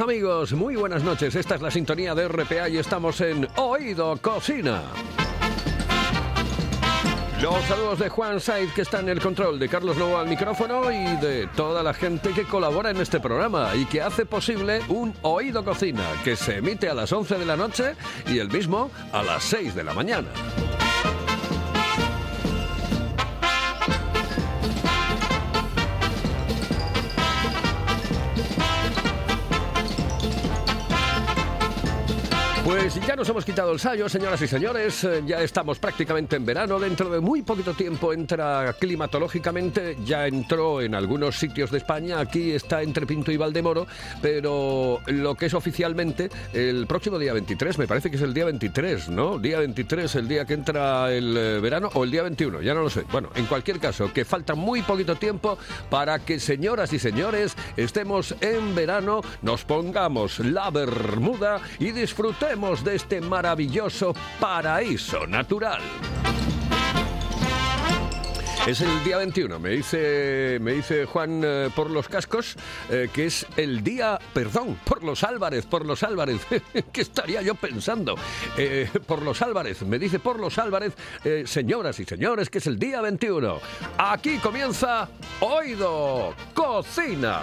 Amigos, muy buenas noches. Esta es la sintonía de RPA y estamos en Oído Cocina. Los saludos de Juan Said, que está en el control, de Carlos Lobo al micrófono y de toda la gente que colabora en este programa y que hace posible un Oído Cocina, que se emite a las 11 de la noche y el mismo a las 6 de la mañana. Pues ya nos hemos quitado el sallo, señoras y señores. Eh, Ya estamos prácticamente en verano. Dentro de muy poquito tiempo entra climatológicamente. Ya entró en algunos sitios de España. Aquí está entre Pinto y Valdemoro. Pero lo que es oficialmente el próximo día 23, me parece que es el día 23, ¿no? Día 23, el día que entra el eh, verano, o el día 21, ya no lo sé. Bueno, en cualquier caso, que falta muy poquito tiempo para que, señoras y señores, estemos en verano, nos pongamos la bermuda y disfrutemos de este maravilloso paraíso natural. Es el día 21, me dice, me dice Juan eh, por los cascos, eh, que es el día, perdón, por los Álvarez, por los Álvarez, ¿qué estaría yo pensando? Eh, por los Álvarez, me dice por los Álvarez, señoras y señores, que es el día 21. Aquí comienza Oído Cocina.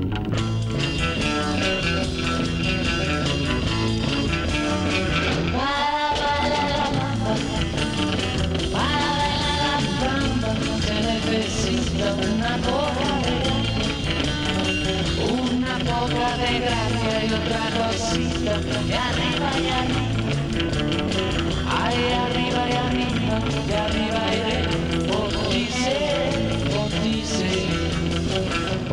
De arriba y arriba. Ay, arriba y arriba, de arriba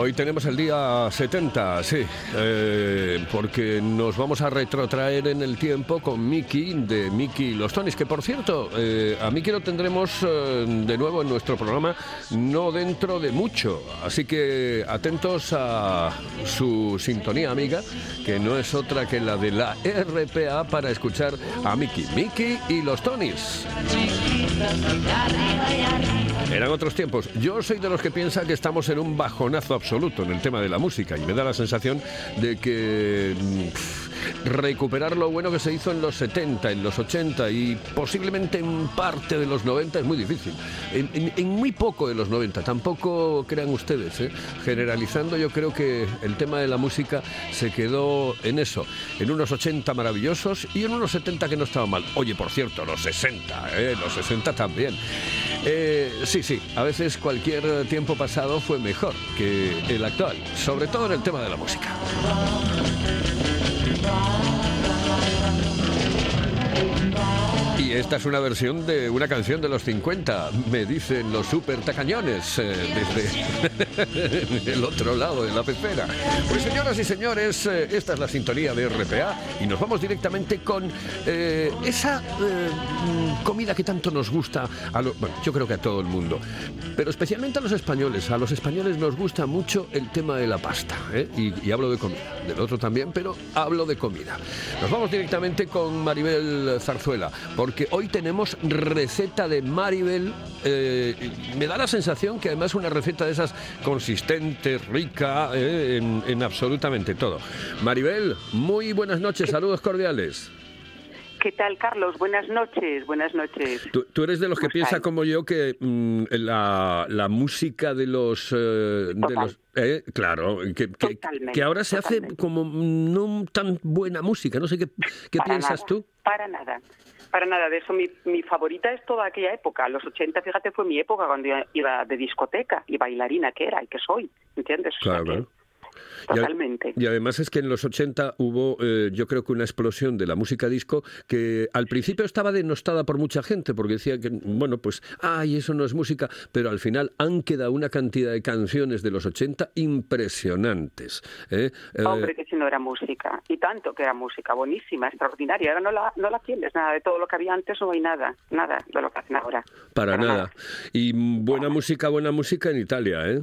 Hoy tenemos el día 70, sí, eh, porque nos vamos a retrotraer en el tiempo con Miki de Miki y los Tonis, que por cierto, eh, a Miki lo tendremos eh, de nuevo en nuestro programa no dentro de mucho, así que atentos a su sintonía amiga, que no es otra que la de la RPA para escuchar a Miki, Miki y los Tonis. Eran otros tiempos. Yo soy de los que piensa que estamos en un bajonazo absoluto en el tema de la música y me da la sensación de que mm, recuperar lo bueno que se hizo en los 70, en los 80 y posiblemente en parte de los 90 es muy difícil. En, en- en muy poco de los 90, tampoco crean ustedes. ¿eh? Generalizando yo creo que el tema de la música se quedó en eso, en unos 80 maravillosos y en unos 70 que no estaban mal. Oye, por cierto, los 60, ¿eh? los 60 también. Eh, sí, sí, a veces cualquier tiempo pasado fue mejor que el actual, sobre todo en el tema de la música. Y esta es una versión de una canción de los 50, me dicen los super tacañones, eh, desde el otro lado de la pecera. Pues señoras y señores, eh, esta es la sintonía de RPA y nos vamos directamente con eh, esa comida que tanto nos gusta, a lo- bueno, yo creo que a todo el mundo, pero especialmente a los españoles. A los españoles nos gusta mucho el tema de la pasta, y hablo de comida, del otro también, pero hablo de comida. Nos vamos directamente con Maribel Zarzuela, porque hoy tenemos receta de Maribel. eh, me da la sensación que además una receta de esas consistente, rica, eh, en, en absolutamente todo. Maribel, muy buenas noches, saludos cordiales. ¿Qué tal, Carlos? Buenas noches, buenas noches. Tú, tú eres de los que ¿Cómo piensa estáis? como yo que mm, la, la música de los... eh, de los eh, claro, que, que- Totalmente, que ahora se hace como no tan buena música. No sé qué, qué piensas nada, tú. Para nada. Para nada, de eso mi, mi favorita es toda aquella época. Los 80, fíjate, fue mi época cuando yo iba de discoteca y bailarina que era y que soy, ¿entiendes? O sea Claro, que- Totalmente. Y además es que en los 80 hubo, eh, yo creo que una explosión de la música disco que al principio estaba denostada por mucha gente porque decía que, bueno, pues, ay, eso no es música, pero al final han quedado una cantidad de canciones de los 80 impresionantes. ¿eh? Eh, Hombre, que si no era música. Y tanto que era música, buenísima, extraordinaria. Ahora no la, no la tienes, nada de todo lo que había antes, no hay nada, nada de lo que hacen ahora. para Para nada. Y buena música, buena música en Italia, ¿eh?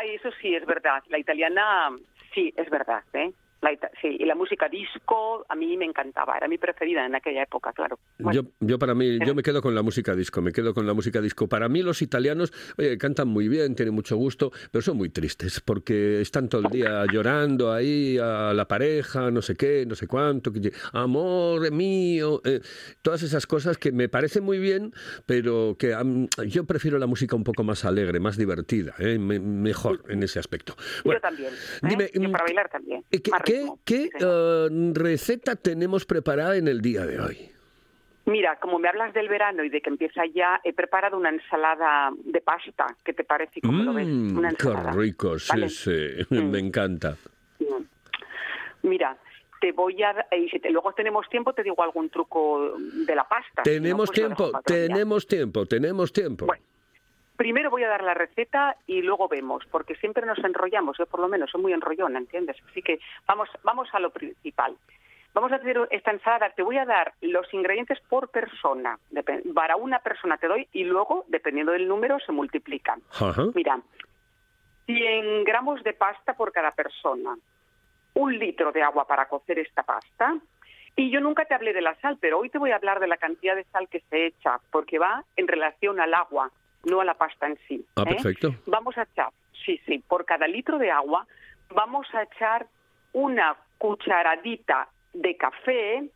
Ay, eso sí, es verdad. La italiana, sí, es verdad, ¿eh? La sí, y la música disco a mí me encantaba, era mi preferida en aquella época, claro. Bueno, Yo, yo para mí, yo me quedo con la música disco, me quedo con la música disco. Para mí los italianos, oye, cantan muy bien, tienen mucho gusto, pero son muy tristes porque están todo el día llorando ahí a la pareja, no sé qué, no sé cuánto, que, amor mío, eh, todas esas cosas que me parecen muy bien, pero que am, yo prefiero la música un poco más alegre, más divertida, eh, me- mejor en ese aspecto. yo también. ¿eh? dime, Yo mm, para bailar también. ¿Qué, más qué- qué, eh, receta tenemos preparada en el día de hoy? Mira, como me hablas del verano y de que empieza ya, he preparado una ensalada de pasta. ¿Qué te parece? ¿Cómo lo ves? Mm, Una qué ensalada. rico, sí, ¿vale? sí, Mm. me encanta. Mm. Mira, te voy a... Y si te- luego tenemos tiempo, te digo algún truco de la pasta. Si no, Tenemos pues tiempo, tenemos tiempo, tenemos tiempo. Bueno, primero voy a dar la receta y luego vemos, porque siempre nos enrollamos, yo por lo menos soy muy enrollona, ¿entiendes? Así que vamos, vamos a lo principal. Vamos a hacer esta ensalada, te voy a dar los ingredientes por persona. Para una persona te doy y luego, dependiendo del número, se multiplican. Ajá. Mira, 100 gramos de pasta por cada persona, un litro de agua para cocer esta pasta. Y yo nunca te hablé de la sal, pero hoy te voy a hablar de la cantidad de sal que se echa, porque va en relación al agua, no a la pasta en sí. Ah, ¿eh? perfecto. Vamos a echar, sí, sí, por cada litro de agua vamos a echar una cucharadita de café,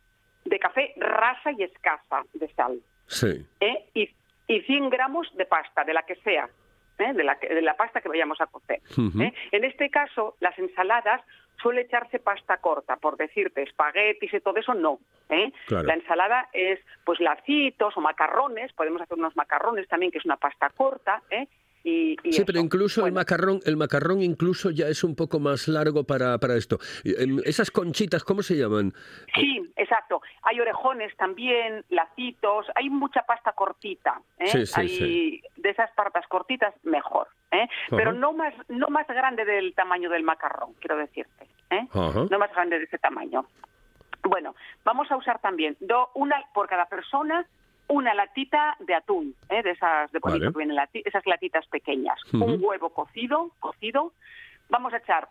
de café rasa y escasa de sal. Sí. ¿eh? y, y 100 gramos de pasta, de la que sea, ¿eh? de, la, de la pasta que vayamos a cocer. ¿eh? En este caso, las ensaladas suele echarse pasta corta, por decirte, espaguetis y todo eso, no. ¿eh? Claro. La ensalada es pues lacitos o macarrones, podemos hacer unos macarrones también, que es una pasta corta, ¿eh? Y, y Sí, pero incluso el macarrón, el macarrón incluso ya es un poco más largo para, para esto. Em, Esas conchitas, ¿cómo se llaman? Sí, exacto. Hay orejones también, lacitos, hay mucha pasta cortita. ¿eh? Sí, sí, hay sí. De esas partas cortitas, mejor. ¿eh? Pero no más, no más grande del tamaño del macarrón, quiero decirte. ¿eh? No más grande de ese tamaño. Bueno, vamos a usar también do- una por cada persona una latita de atún, ¿eh? de esas de bonito Vale. que vienen lati- esas latitas pequeñas, un huevo cocido, cocido. Vamos a echar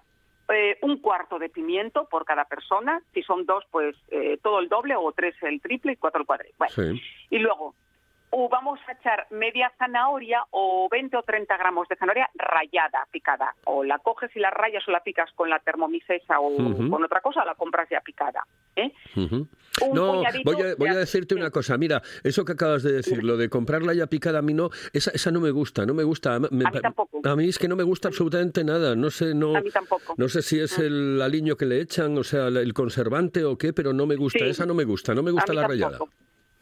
eh, un cuarto de pimiento por cada persona. Si son dos, pues eh, todo el doble, o tres el triple y cuatro el. Bueno, Sí. y luego o vamos a echar media zanahoria o 20 o 30 gramos de zanahoria rallada, picada. O la coges y la rayas o la picas con la termomisesa o con otra cosa, o la compras ya picada. ¿eh? No, voy a, voy a decirte una cosa. Mira, eso que acabas de decir, lo de comprarla ya picada, a mí no, esa, esa no me gusta, no me gusta. Me- A mí tampoco. A mí es que no me gusta absolutamente nada. No sé, no, A mí tampoco. no sé si es el aliño que le echan, o sea, el conservante o qué, pero no me gusta. Sí. Esa no me gusta, no me gusta la tampoco.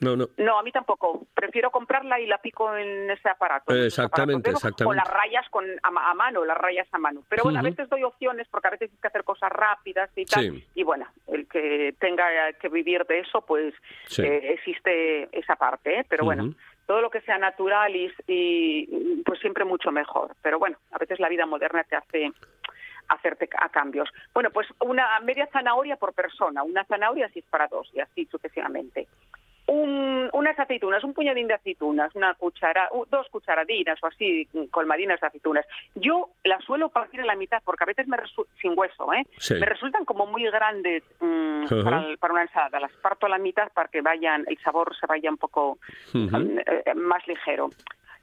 No, no. No, a mí tampoco. Prefiero comprarla y la pico en ese aparato. Exactamente, aparatos. Exactamente. O las rayas con, a, a mano, las rayas a mano. Pero bueno, a veces doy opciones porque a veces hay que hacer cosas rápidas y tal. Sí. Y bueno, el que tenga que vivir de eso, pues Sí. eh, existe esa parte. ¿eh? Pero bueno, todo lo que sea natural y, y, pues siempre mucho mejor. Pero bueno, a veces la vida moderna te hace hacerte a cambios. Bueno, pues una media zanahoria por persona, una zanahoria si es para dos y así sucesivamente. Un- unas aceitunas, un puñadín de aceitunas, una cuchara, dos cucharadinas o así, colmadinas de aceitunas. Yo las suelo partir a la mitad porque a veces me sin hueso, ¿eh? Sí. Me resultan como muy grandes Ajá. para, el- para una ensalada. Las parto a la mitad para que vayan, el sabor se vaya un poco mm, eh, más ligero.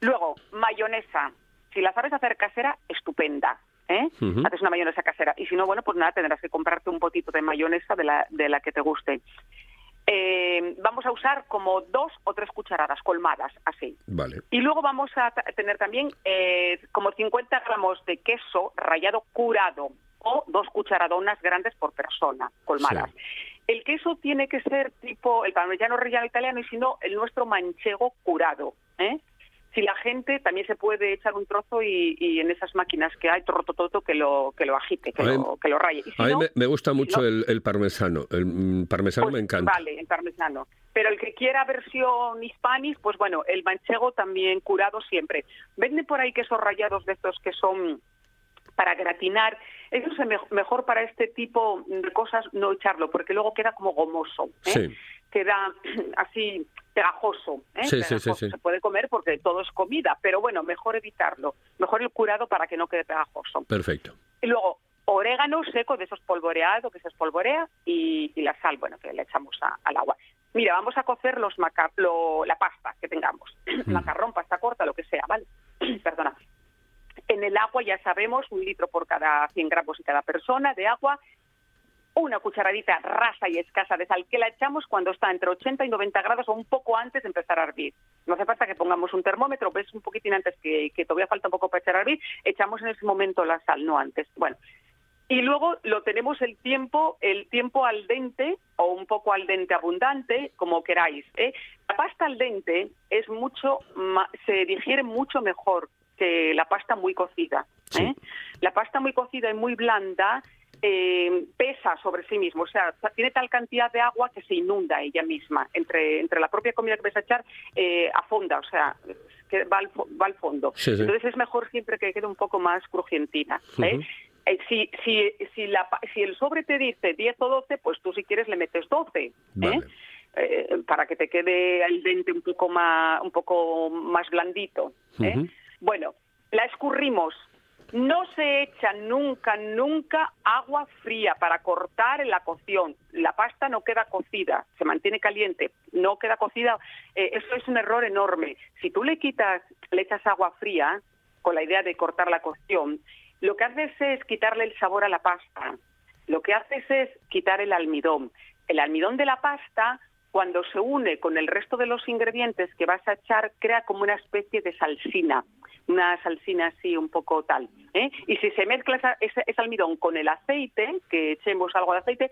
Luego, mayonesa. Si la sabes hacer casera, estupenda. ¿eh? Haces una mayonesa casera. Y si no, bueno, pues nada, tendrás que comprarte un potito de mayonesa de la, de la que te guste. Eh, vamos a usar como dos o tres cucharadas colmadas, así. Vale. Y luego vamos a tener también eh, como 50 gramos de queso rallado curado o dos cucharadonas grandes por persona, colmadas. El queso tiene que ser tipo el parmigiano reggiano italiano y si no, el nuestro manchego curado. ¿eh? Si la gente también se puede echar un trozo y, y en esas máquinas que hay, trotototo, que lo, que lo agite, que, mí- lo, que lo raye. Si A mí no, me, me gusta mucho no- el, el parmesano. El mm, parmesano pues, me encanta. Vale, el parmesano. Pero el que quiera versión hispanic, pues bueno, el manchego también curado siempre. Venden por ahí quesos rallados de estos que son para gratinar. Eso es me- mejor para este tipo de cosas no echarlo, porque luego queda como gomoso. ¿eh? Sí. Queda así pegajoso. ¿eh? Sí, sí, sí, Pegajoso. sí. Se puede comer porque todo es comida, pero bueno, mejor evitarlo. Mejor el curado para que no quede pegajoso. Perfecto. Y luego, orégano seco de esos polvoreados que se espolvorea y, y la sal, bueno, que le echamos a- al agua. Mira, vamos a cocer los maca- lo- la pasta que tengamos. Macarrón, pasta corta, lo que sea, ¿vale? Perdona. En el agua ya sabemos, un litro por cada 100 gramos y cada persona de agua, una cucharadita rasa y escasa de sal que la echamos cuando está entre 80 y 90 grados o un poco antes de empezar a hervir. No hace falta que pongamos un termómetro, ves un poquitín antes que, que todavía falta un poco para echar a hervir, echamos en ese momento la sal, no antes. Bueno, y luego lo tenemos el tiempo, el tiempo al dente o un poco al dente abundante, como queráis. ¿eh? La pasta al dente es mucho, se digiere mucho mejor que la pasta muy cocida. Sí. ¿eh? La pasta muy cocida y muy blanda eh, pesa sobre sí mismo, o sea, tiene tal cantidad de agua que se inunda ella misma entre, entre la propia comida que vais a echar eh, a fonda, o sea, que va al, va al fondo. Sí, sí. Entonces es mejor siempre que quede un poco más crujientina. ¿eh? Eh, si, si, si, la, si el sobre te dice 10 o 12, pues tú si quieres le metes 12. ¿eh? Vale. Eh, para que te quede el dente un poco más, un poco más blandito. ¿eh? Bueno, la escurrimos. No se echa nunca, nunca agua fría para cortar la cocción. La pasta no queda cocida, se mantiene caliente, no queda cocida. Eh, eso es un error enorme. Si tú le quitas, le echas agua fría con la idea de cortar la cocción, lo que haces es quitarle el sabor a la pasta. Lo que haces es quitar el almidón. El almidón de la pasta, cuando se une con el resto de los ingredientes que vas a echar, crea como una especie de salsina, una salsina así un poco tal. ¿eh? Y si se mezcla esa- ese, ese almidón con el aceite, que echemos algo de aceite,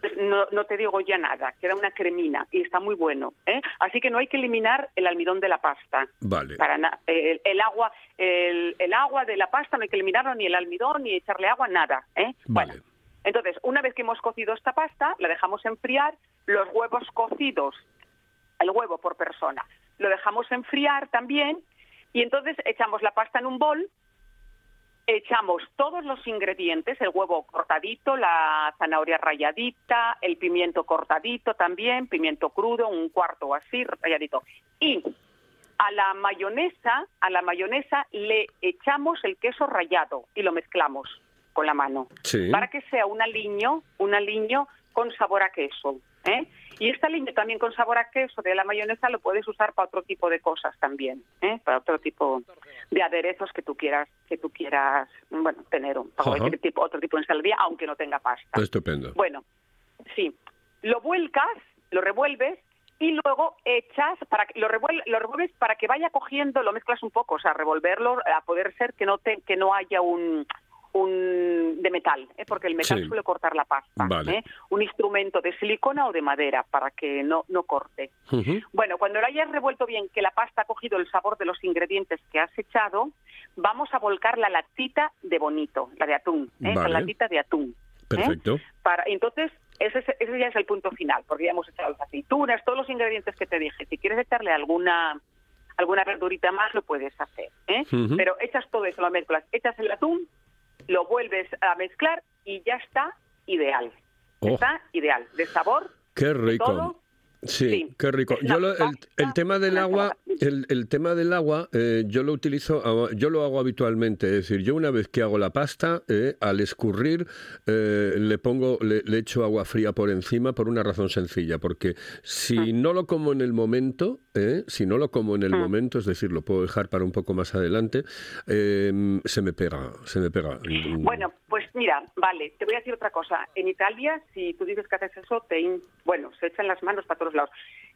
pues no, no te digo ya nada, queda una cremina y está muy bueno. ¿eh? Así que no hay que eliminar el almidón de la pasta. Vale. Para na- el, el agua el, el agua de la pasta no hay que eliminarlo ni el almidón ni echarle agua nada ¿eh? Vale. bueno entonces una vez que hemos cocido esta pasta la dejamos enfriar los huevos cocidos el huevo por persona lo dejamos enfriar también y entonces echamos la pasta en un bol echamos todos los ingredientes, el huevo cortadito, la zanahoria ralladita, el pimiento cortadito también, pimiento crudo, un cuarto así ralladito. Y a la mayonesa, a la mayonesa le echamos el queso rallado y lo mezclamos con la mano Sí. para que sea un aliño, un aliño con sabor a queso. ¿eh? Y este aliño también con sabor a queso de la mayonesa lo puedes usar para otro tipo de cosas también, ¿eh? para otro tipo de aderezos que tú quieras, que tú quieras, bueno, tener un, cualquier tipo, otro tipo de ensaladilla, aunque no tenga pasta. Estupendo. Bueno, sí. Lo vuelcas, lo revuelves y luego echas, para que, lo, revuel- lo revuelves para que vaya cogiendo, lo mezclas un poco, o sea, revolverlo a poder ser que no, te, que no haya un, un de metal, ¿eh? porque el metal Sí. suele cortar la pasta. Vale. ¿eh? Un instrumento de silicona o de madera para que no, no corte. Bueno, cuando lo hayas revuelto bien, que la pasta ha cogido el sabor de los ingredientes que has echado, vamos a volcar la latita de bonito, la de atún, ¿eh? Vale. la latita de atún. ¿eh? Perfecto. Para, entonces, ese, es- ese ya es el punto final, porque ya hemos echado las aceitunas, todos los ingredientes que te dije. Si quieres echarle alguna alguna verdurita más, lo puedes hacer. ¿eh? Pero echas todo eso, lo mezclas, echas el atún, lo vuelves a mezclar y ya está ideal. Oh. Está ideal. De sabor, Qué rico. todo. Sí, Sí. qué rico. Yo lo- el, el tema del agua, el, el tema del agua, eh, yo lo utilizo, ah, yo lo hago habitualmente. Es decir, yo una vez que hago la pasta, eh, al escurrir eh, le pongo, le, le echo agua fría por encima por una razón sencilla, porque si Ah. no lo como en el momento, eh, si no lo como en el Ah. momento, es decir, lo puedo dejar para un poco más adelante, eh, se me pega, se me pega. Bueno, pues mira, vale, te voy a decir otra cosa. En Italia, si tú dices que haces eso, te in- bueno, se echan las manos para todos lados.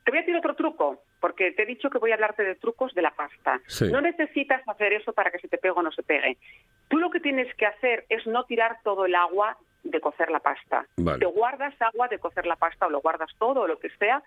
Te voy a decir otro truco, porque te he dicho que voy a hablarte de trucos de la pasta. Sí. No necesitas hacer eso para que se te pegue o no se pegue. Tú lo que tienes que hacer es no tirar todo el agua de cocer la pasta. Vale. Te guardas agua de cocer la pasta o lo guardas todo o lo que sea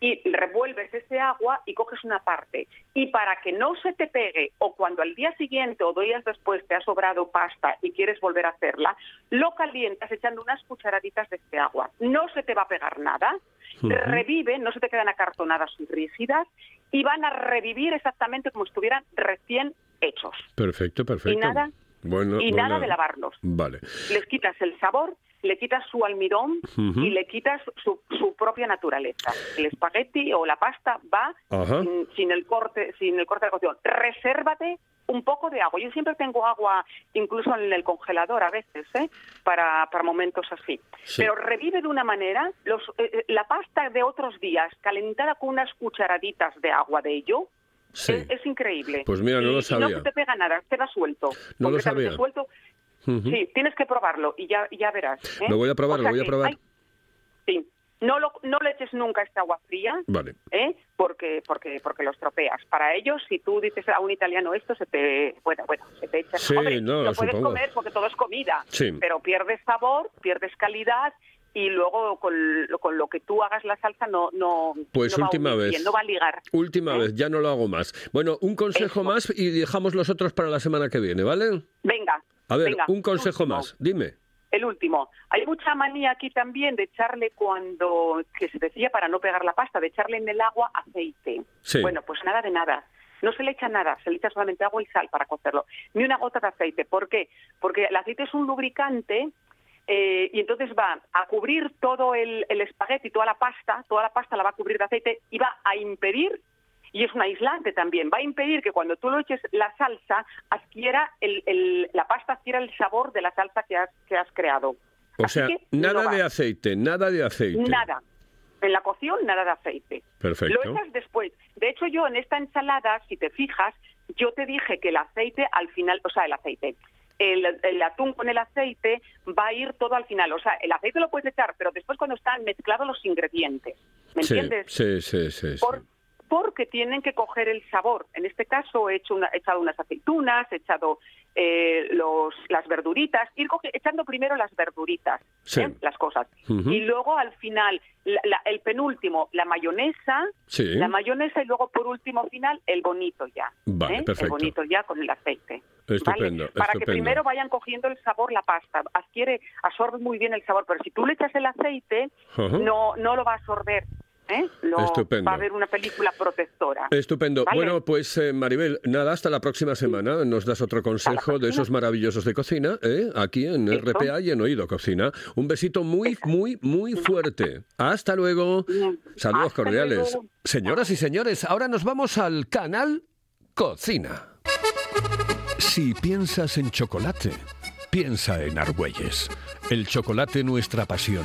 y revuelves ese agua y coges una parte. Y para que no se te pegue o cuando al día siguiente o dos días después te ha sobrado pasta y quieres volver a hacerla, lo calientas echando unas cucharaditas de este agua. No se te va a pegar nada, Ujú. reviven, no se te quedan acartonadas y rígidas y van a revivir exactamente como estuvieran recién hechos. Perfecto, perfecto. nada- Bueno, y nada bueno. de lavarlos. Vale. Les quitas el sabor, le quitas su almidón y le quitas su, su propia naturaleza. El espagueti o la pasta va sin, sin el corte, sin el corte de cocción. Resérvate un poco de agua. Yo siempre tengo agua, incluso en el congelador a veces, ¿eh? para, para momentos así. Sí. Pero revive de una manera los, eh, eh, la pasta de otros días, calentada con unas cucharaditas de agua de ello. Sí. Es, es increíble. Pues mira, no Y- lo sabía. no se te pega nada, queda suelto. No lo sabía. suelto. Sí, tienes que probarlo y ya, ya verás. ¿eh? Lo voy a probar, O lo voy a probar. hay- sí, no, lo, no le eches nunca esta agua fría, Vale. ¿eh? porque, porque, porque lo estropeas. Para ellos, si tú dices a un italiano esto, se te, bueno, bueno, se te echa. Sí, Hombre, no, lo puedes comer porque todo es comida, Sí. pero pierdes sabor, pierdes calidad y luego con, lo- con lo que tú hagas la salsa no, no, Pues no última vez. bien, no va a ligar. Última ¿Eh? vez, ya no lo hago más. Bueno, un consejo Eso. más y dejamos los otros para la semana que viene, ¿vale? Venga. A ver, venga, un consejo último. más, dime. El último. Hay mucha manía aquí también de echarle cuando, que se decía para no pegar la pasta, de echarle en el agua aceite. Sí. Bueno, pues nada de nada. No se le echa nada, se le echa solamente agua y sal para cocerlo. Ni una gota de aceite. ¿Por qué? Porque el aceite es un lubricante eh, y entonces va a cubrir todo el, el espagueti, toda la pasta, toda la pasta la va a cubrir de aceite y va a impedir, y es un aislante también, va a impedir que cuando tú lo eches la salsa adquiera el, el- la pasta adquiera el sabor de la salsa que has, que has creado. O Así sea, nada no de aceite, nada de aceite. Nada. En la cocción, nada de aceite. Perfecto. Lo echas después. De hecho, yo en esta ensalada, si te fijas, yo te dije que el aceite al final, o sea, el aceite, el, el atún con el aceite va a ir todo al final. O sea, el aceite lo puedes echar, pero después cuando están mezclados los ingredientes. ¿Me sí, entiendes? sí, sí, sí, sí. Por- porque tienen que coger el sabor. En este caso he, hecho una- he echado unas aceitunas, he echado eh, los, las verduritas, ir coge- echando primero las verduritas, Sí. ¿eh? las cosas. Y luego al final, la- la- el penúltimo, la mayonesa, Sí. la mayonesa y luego por último final el bonito ya. Vale, ¿eh? perfecto. El bonito ya con el aceite. Estupendo, ¿vale? Para estupendo. que primero vayan cogiendo el sabor la pasta. Adquiere, absorbe muy bien el sabor, pero si tú le echas el aceite, no, no lo va a absorber. ¿Eh? Lo- Estupendo. Va a haber una película protectora. Estupendo. Vale. Bueno, pues eh, Maribel, nada, hasta la próxima semana. Nos das otro consejo de esos maravillosos de cocina, ¿eh? aquí en Eso. RPA y en Oído Cocina. Un besito muy, muy, muy fuerte. Hasta luego. Bien. Saludos Hasta cordiales. luego. Señoras y señores, ahora nos vamos al canal Cocina. Si piensas en chocolate, piensa en Argüelles. El chocolate nuestra pasión.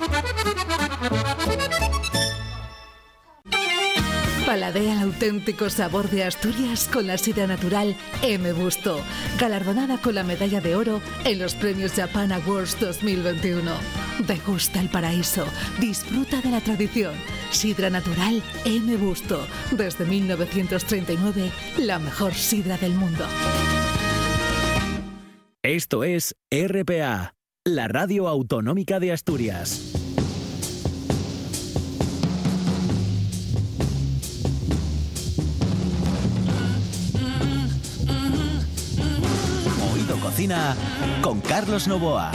Paladea el auténtico sabor de Asturias con la sidra natural M. Busto, galardonada con la medalla de oro en los premios Japan Awards 2021. Degusta el paraíso, disfruta de la tradición. Sidra natural M. Busto, desde 1939, la mejor sidra del mundo. Esto es RPA, la radio autonómica de Asturias. Con Carlos Novoa.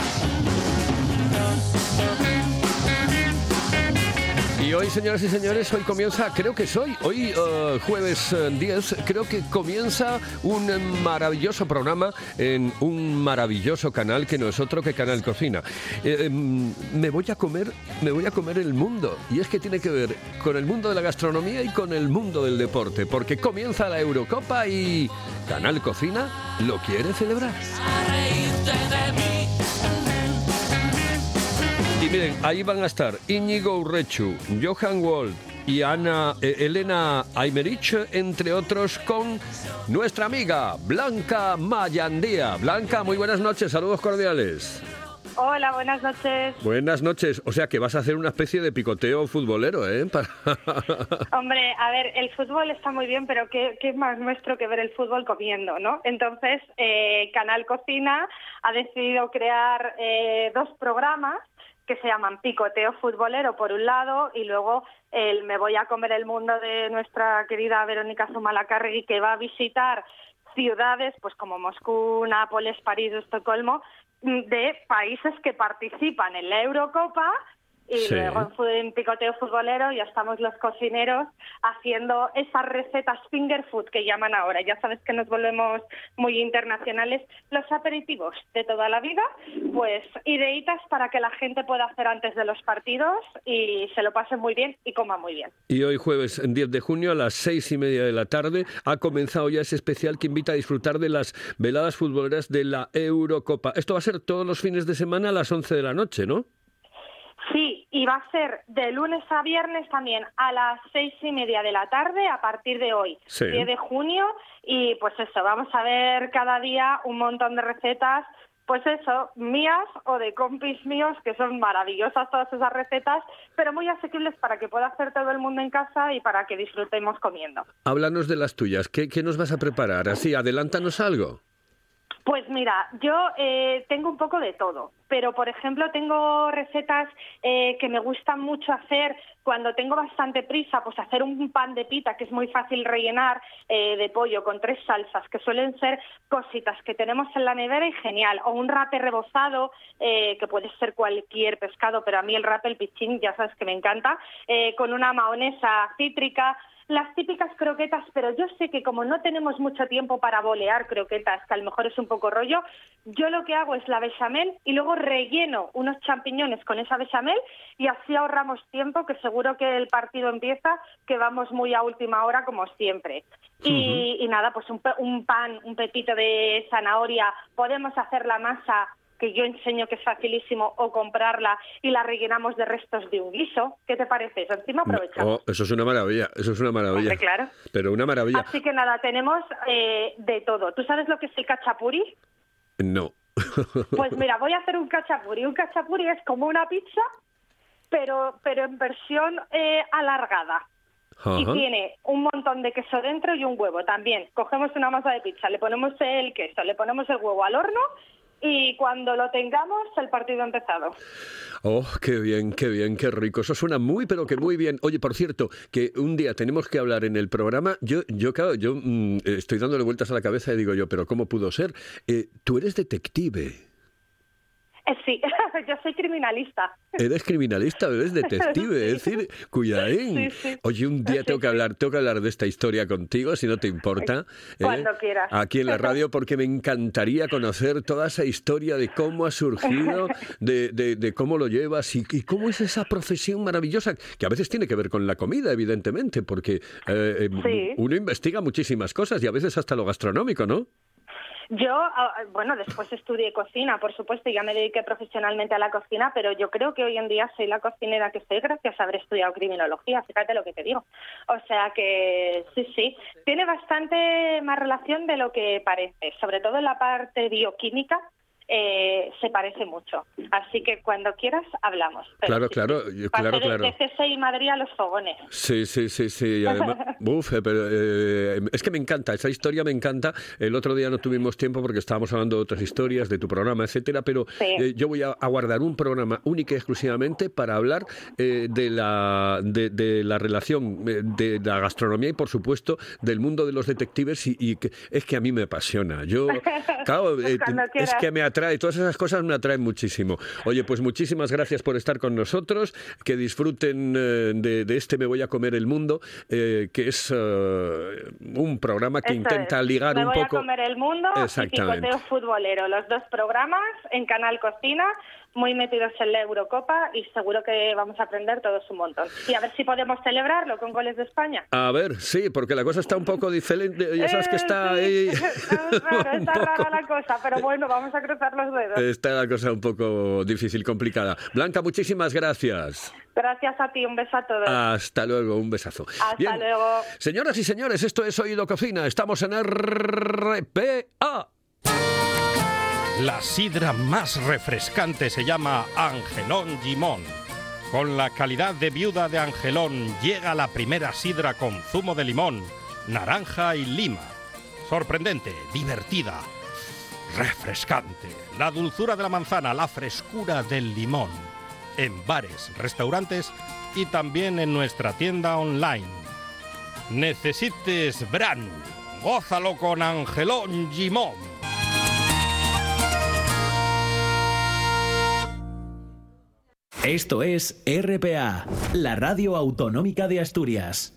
Y hoy, señoras y señores, hoy comienza, creo que es hoy, eh, jueves eh, 10, creo que comienza un eh, maravilloso programa en un maravilloso canal que no es otro que Canal Cocina. Eh, em, me voy a comer, me voy a comer el mundo y es que tiene que ver con el mundo de la gastronomía y con el mundo del deporte, porque comienza la Eurocopa y Canal Cocina lo quiere celebrar. Y miren, ahí van a estar Íñigo Urrechu, Johan Wald y Ana eh, Elena Aymerich, entre otros, con nuestra amiga Blanca Mayandía. Blanca, muy buenas noches, saludos cordiales. Hola, buenas noches. Buenas noches, o sea que vas a hacer una especie de picoteo futbolero, ¿eh? Para- Hombre, a ver, el fútbol está muy bien, pero ¿qué, qué más nuestro que ver el fútbol comiendo, no? Entonces, eh, Canal Cocina ha decidido crear eh, dos programas que se llaman Picoteo Futbolero por un lado y luego el Me voy a comer el mundo de nuestra querida Verónica Zumalacárregui que va a visitar ciudades pues como Moscú, Nápoles, París, Estocolmo mm, de países que participan en la Eurocopa y Sí. luego en picoteo futbolero ya estamos los cocineros haciendo esas recetas finger food que llaman ahora. Ya sabes que nos volvemos muy internacionales. Los aperitivos de toda la vida, pues ideitas para que la gente pueda hacer antes de los partidos y se lo pase muy bien y coma muy bien. Y hoy jueves 10 de junio a las seis y media de la tarde ha comenzado ya ese especial que invita a disfrutar de las veladas futboleras de la Eurocopa. Esto va a ser todos los fines de semana a las 11 de la noche, ¿no? Y va a ser de lunes a viernes también a las seis y media de la tarde a partir de hoy, Sí. 10 de junio. Y pues eso, vamos a ver cada día un montón de recetas, pues eso, mías o de compis míos, que son maravillosas todas esas recetas, pero muy asequibles para que pueda hacer todo el mundo en casa y para que disfrutemos comiendo. Háblanos de las tuyas. ¿Qué, qué nos vas a preparar? Así, adelántanos algo. Pues mira, yo eh, tengo un poco de todo, pero por ejemplo tengo recetas eh, que me gustan mucho hacer cuando tengo bastante prisa, pues hacer un pan de pita que es muy fácil rellenar eh, de pollo con tres salsas, que suelen ser cositas que tenemos en la nevera y genial, o un rape rebozado, que puede ser cualquier pescado, pero a mí el rape, el pichín, ya sabes que me encanta, con una mahonesa cítrica, las típicas croquetas, pero yo sé que como no tenemos mucho tiempo para bolear croquetas, que a lo mejor es un poco rollo, yo lo que hago es la bechamel y luego relleno unos champiñones con esa bechamel y así ahorramos tiempo, que seguro que el partido empieza, que vamos muy a última hora como siempre. Y, y nada, pues un, un pan, un pepito de zanahoria, podemos hacer la masa que yo enseño que es facilísimo o comprarla y la rellenamos de restos de un guiso. ¿Qué te parece? Eso encima aprovechamos. Oh, eso es una maravilla, eso es una maravilla. Hombre, claro. Pero una maravilla. Así que nada, tenemos eh, de todo. ¿Tú sabes lo que es el cachapuri? No. Pues mira, voy a hacer un cachapuri. Un cachapuri es como una pizza, pero, pero en versión eh, alargada. Y tiene un montón de queso dentro y un huevo también. Cogemos una masa de pizza, le ponemos el queso, le ponemos el huevo al horno y cuando lo tengamos, el partido ha empezado. Oh, qué bien, qué bien, qué rico. Eso suena muy, pero que muy bien. Oye, por cierto, que un día tenemos que hablar en el programa. Yo, yo claro, yo mm, estoy dándole vueltas a la cabeza y digo yo, pero ¿cómo pudo ser? Eh, tú eres detective. Sí, yo soy criminalista. Eres criminalista, eres detective, es decir, cuidadín. Sí, sí. Oye, un día tengo que hablar, tengo que hablar de esta historia contigo, si no te importa. ¿eh? Cuando quieras. Aquí en la radio, porque me encantaría conocer toda esa historia de cómo ha surgido, de, de- de cómo lo llevas y, y cómo es esa profesión maravillosa, que a veces tiene que ver con la comida, evidentemente, porque eh, eh, Sí. uno investiga muchísimas cosas y a veces hasta lo gastronómico, ¿no? Yo, ah, bueno, después estudié cocina, por supuesto, y ya me dediqué profesionalmente a la cocina, pero yo creo que hoy en día soy la cocinera que soy gracias a haber estudiado criminología, fíjate lo que te digo. O sea que sí, sí, tiene bastante más relación de lo que parece, sobre todo en la parte bioquímica. Eh, se parece mucho. Así que cuando quieras hablamos. Pero Claro, sí, claro, yo- claro, claro. De y Madrid a los fogones. Sí, sí, sí, sí. además, uf, eh, pero eh, es que me encanta, esa historia me encanta. El otro día no tuvimos tiempo porque estábamos hablando de otras historias, de tu programa, etcétera, pero Sí. eh, yo voy a, a guardar un programa único y exclusivamente para hablar eh, de, la, de, de la relación eh, de la gastronomía y, por supuesto, del mundo de los detectives y, y que es que a mí me apasiona. Yo, claro, es que me atrae, todas esas cosas me atraen muchísimo. Oye, pues muchísimas gracias por estar con nosotros, que disfruten eh, de, de este Me voy a comer el mundo, eh, que es eh, un programa que Eso intenta es. ligar Me un voy poco... a comer el mundo y Exactamente. picoteo futbolero. Los dos programas en Canal Cocina, muy metidos en la Eurocopa y seguro que vamos a aprender todos un montón. Y a ver si podemos celebrarlo con goles de España. A ver, sí, porque la cosa está un poco diferente, ya sabes que Eh, está ahí... Un está rara la cosa, pero bueno, vamos a cruzar los dedos. Está la cosa un poco difícil, complicada. Blanca, muchísimas gracias. Gracias a ti, un beso a todos. Hasta luego, un besazo. Hasta Bien. luego. Señoras y señores, esto es Oído Cocina. Estamos en RPA. La sidra más refrescante se llama Angelón Gimón. Con la calidad de viuda de Angelón llega la primera sidra con zumo de limón, naranja y lima. Sorprendente, divertida, refrescante. La dulzura de la manzana, la frescura del limón. En bares, restaurantes y también en nuestra tienda online. Necesites Bran. Gózalo con Angelón Gimón. Esto es RPA, la radio autonómica de Asturias.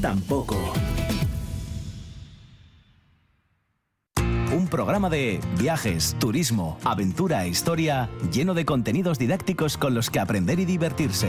tampoco. Un programa de viajes, turismo, aventura e historia lleno de contenidos didácticos con los que aprender y divertirse.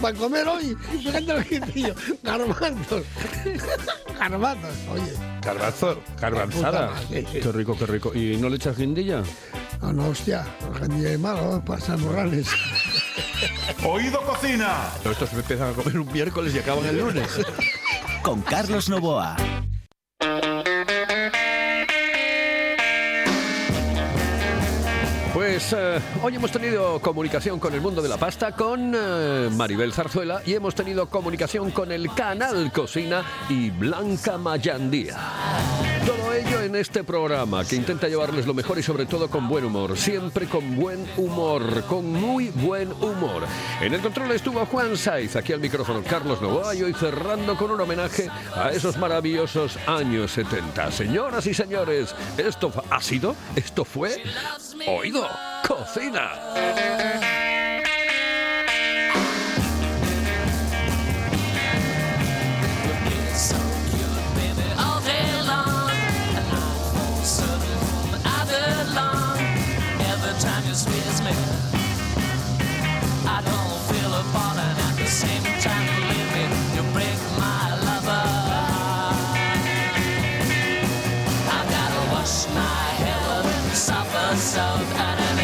para comer hoy, fíjate lo que hice yo, garbanzos. Garbanzos, oye. Garbanzo, garbanzada. Sí. Qué rico, qué rico. ¿Y no le echas guindilla? No, no, hostia, día de malo, pasan morrales. Oído Cocina. Estos se empiezan a comer un miércoles y acaban el lunes. Con Carlos Novoa. Pues eh, hoy hemos tenido comunicación con el mundo de la pasta con eh, Maribel Zarzuela y hemos tenido comunicación con el canal Cocina y Blanca Mayandía. En este programa que intenta llevarles lo mejor y sobre todo con buen humor, siempre con buen humor, con muy buen humor. En el control estuvo Juan Saiz, aquí al micrófono Carlos Novoa y hoy cerrando con un homenaje a esos maravillosos años 70. Señoras y señores, esto ha sido, esto fue Oído Cocina. South Anime.